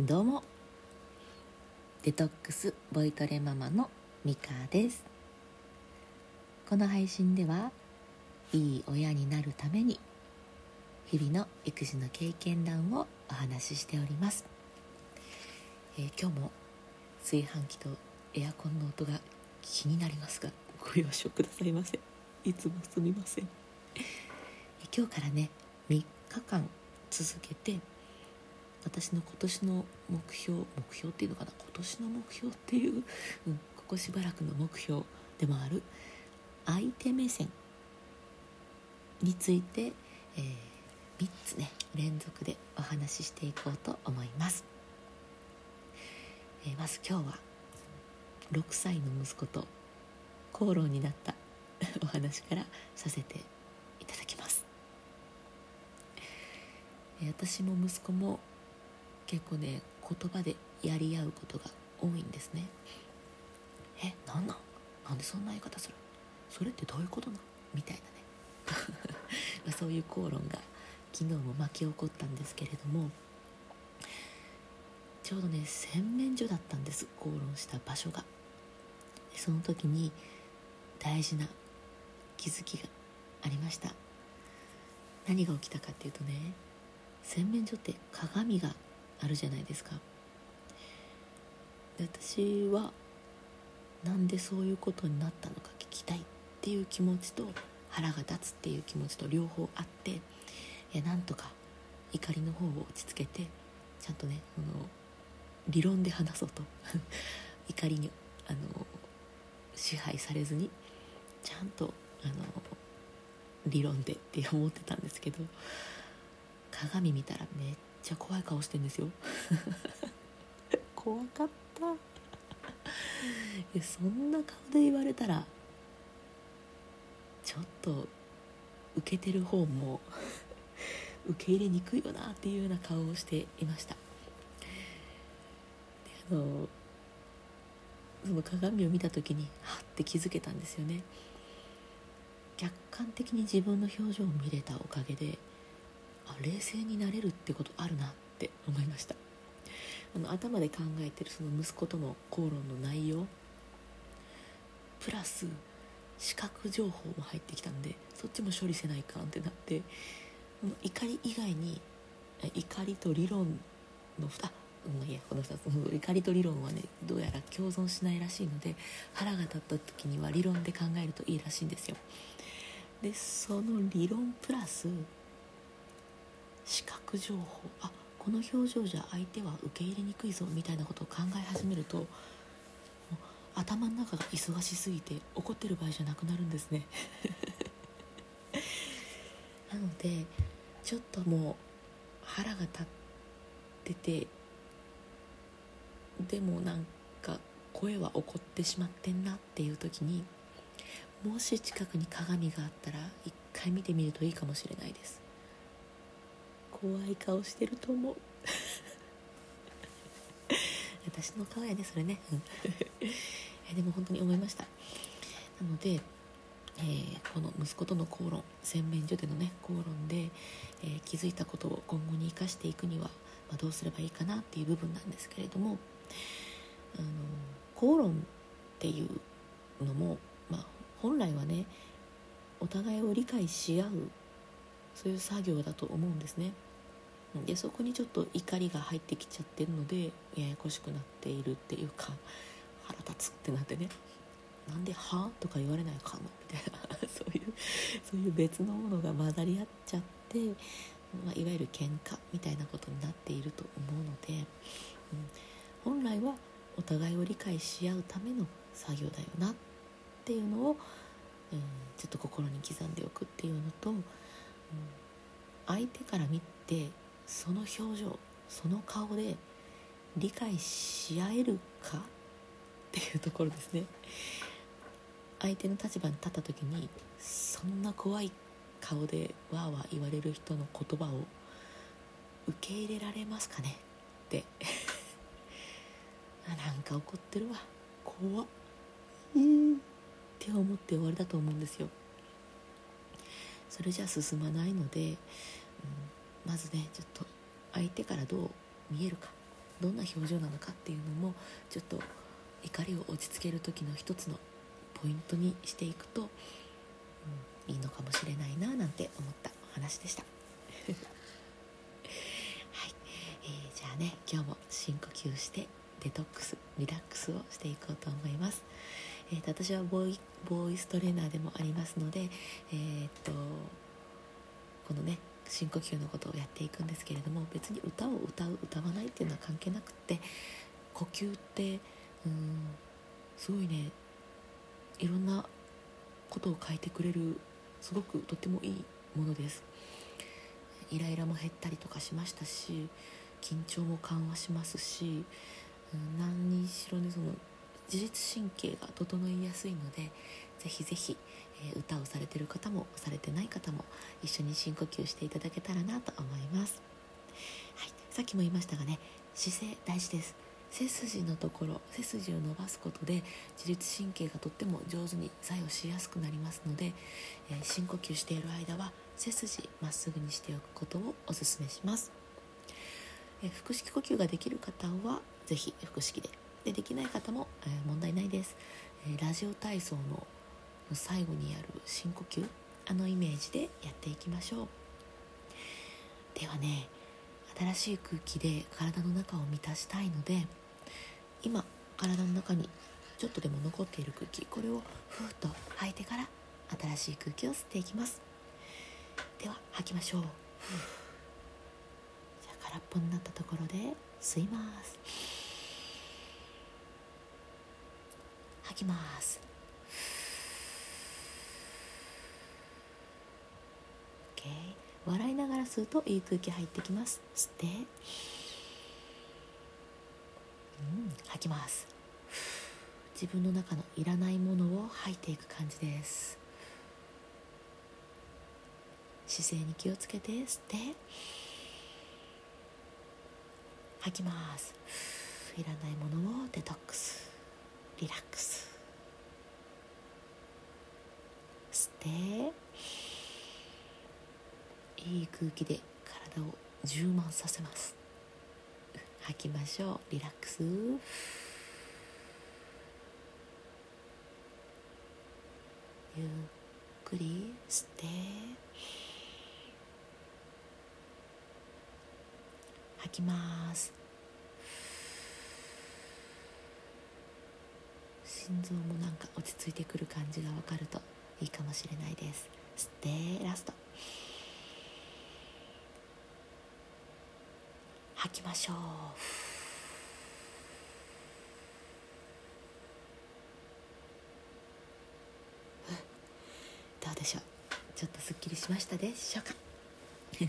どうも。デトックスボイトレママのミカです。この配信ではいい親になるために日々の育児の経験談をお話ししております、えー、今日も炊飯器とエアコンの音が気になりますがご容赦くださいませ。いつもすみません。今日からね3日間続けて私の今年の目標目標っていうのかな？今年の目標っていう、うん、ここしばらくの目標でもある相手目線について、えー、3つね連続でお話ししていこうと思います、えー、まず今日は6歳の息子と口論になった お話からさせていただきます、え、私も息子も結構ね言葉でやり合うことが多いんですね。えなんなん？なんでそんな言い方する？それってどういうことなみたいなね。そういう口論が昨日も巻き起こったんですけれどもちょうどね洗面所だったんです口論した場所が。その時に大事な気づきがありました。何が起きたかっていうとね洗面所って鏡があるじゃないですか。で私はなんでそういうことになったのか聞きたいっていう気持ちと腹が立つっていう気持ちと両方あっていなんとか怒りの方を落ち着けてちゃんとねあの理論で話そうと。怒りにあの支配されずにちゃんとあの理論でって思ってたんですけど鏡見たらめっちゃ怖い顔してんですよ。怖かった。いやそんな顔で言われたらちょっと受けてる方も受け入れにくいよなっていうような顔をしていました。であのその鏡を見た時にはって気づけたんですよね。客観的に自分の表情を見れたおかげであ冷静になれるってことあるなって思いました。あの頭で考えてるその息子との口論の内容。プラス視覚情報も入ってきたんでそっちも処理せないかんってなって怒り以外に怒りと理論の2うん、いやこの2つ。怒りと理論はねどうやら共存しないらしいので腹が立った時には理論で考えるといいらしいんですよ。でその理論プラス視覚情報。あこの表情じゃ相手は受け入れにくいぞみたいなことを考え始めると頭の中が忙しすぎて怒ってる場合じゃなくなるんですね。なのでちょっともう腹が立っててでもなんか声は怒ってしまってんなっていう時にもし近くに鏡があったら一回見てみるといいかもしれないです。怖い顔してると思う。私の顔やねそれね。でも本当に思いました。なので、えー、この息子との口論洗面所でのね口論で、えー、気づいたことを今後に生かしていくには、まあ、どうすればいいかなっていう部分なんですけれどもあの口論っていうのも、まあ、本来はねお互いを理解し合うそういう作業だと思うんですね。でそこにちょっと怒りが入ってきちゃってるのでややこしくなっているっていうか 腹立つってなってね。なんで「は?」とか言われないかの みたいな。そういうそういう別のものが混ざり合っちゃって、まあ、いわゆる喧嘩みたいなことになっていると思うので、うん、本来はお互いを理解し合うための作業だよなっていうのを、うん、ちょっと心に刻んでおくっていうのと、うん、相手から見てその表情その顔で理解し合えるかっていうところですね。相手の立場に立った時にそんな怖い顔でわーわー言われる人の言葉を受け入れられますかねって。なんか怒ってるわ。怖っ。うんって思って終わりだと思うんですよ。それじゃ進まないので、うん、まずねちょっと相手からどう見えるかどんな表情なのかっていうのもちょっと怒りを落ち着ける時の一つのポイントにしていくと、うん、いいのかもしれないななんて思ったお話でした。はい、えー、じゃあね今日も深呼吸してデトックスリラックスをしていこうと思います。えーと、私はボーイボーイストレーナーでもありますので、えーとこのね深呼吸のことをやっていくんですけれども別に歌を歌う歌わないっていうのは関係なくって呼吸ってうんすごいねいろんなことを変えてくれるすごくとってもいいものです。イライラも減ったりとかしましたし緊張も緩和しますし、うん、何にしろねその自律神経が整いやすいのでぜひぜひ、え、歌をされてる方もされてない方も一緒に深呼吸していただけたらなと思います、はい、さっきも言いましたがね姿勢大事です。背筋のところ背筋を伸ばすことで自律神経がとっても上手に作用しやすくなりますので、えー、深呼吸している間は背筋まっすぐにしておくことをおすすめします、えー、腹式呼吸ができる方は是非腹式で。でできない方も、えー、問題ないです、えラジオ体操の最後にやる深呼吸あのイメージでやっていきましょう。ではね新しい空気で体の中を満たしたいので今体の中にちょっとでも残っている空気これをふーっと吐いてから新しい空気を吸っていきます。では吐きましょう。じゃあ空っぽになったところで吸います。吐きます。笑いながら吸うといい空気入ってきます。吸って。うん。吐きます。自分の中のいらないものを吐いていく感じです。姿勢に気をつけて。吸って。吐きます。いらないものをデトックス。リラックス。吸って。いい空気で体を充満させます。吐きましょう。リラックス。ゆっくり吸って。吐きます。心臓もなんか落ち着いてくる感じが分かるといいかもしれないです。吸ってラスト。吐きましょう。どうでしょう？ちょっとすっきりしましたでしょうか、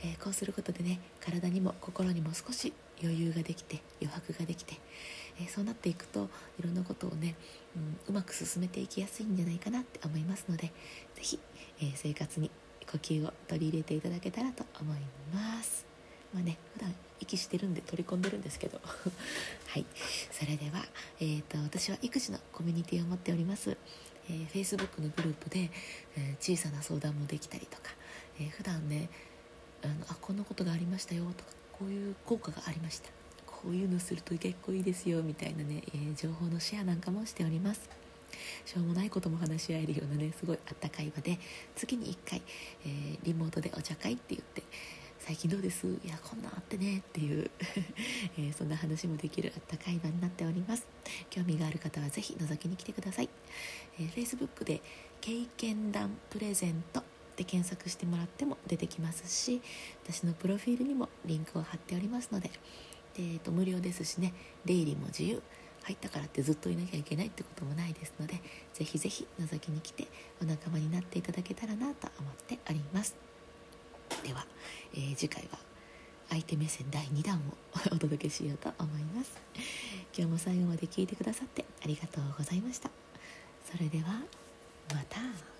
えー、こうすることでね体にも心にも少し余裕ができて余白ができて、えー、そうなっていくといろんなことをね、うん、うまく進めていきやすいんじゃないかなって思いますので是非、えー、生活に呼吸を取り入れていただけたらと思います。まあね息してるんで取り込んでるんですけど。はい。それでは、えーと、私は育児のコミュニティを持っております、えー、Facebook のグループで、えー、小さな相談もできたりとか、えー、普段ねあのあこんなことがありましたよとかこういう効果がありました。こういうのすると結構いいですよみたいなね、えー、情報のシェアなんかもしております。しょうもないことも話し合えるようなねすごいあったかい場で月に1回、えー、リモートでお茶会って言って最近どうです？いやこんなあってねっていう えー、そんな話もできるあったかい場になっております。興味がある方はぜひ覗きに来てください、えー、Facebook で経験談プレゼントで検索してもらっても出てきますし私のプロフィールにもリンクを貼っておりますのでで、えー、と無料ですしね出入りも自由。入ったからってずっといなきゃいけないってこともないですのでぜひぜひ覗きに来てお仲間になっていただけたらなと思っております。では、えー、次回は相手目線第2弾を お届けしようと思います。今日も最後まで聞いてくださってありがとうございました。それではまた。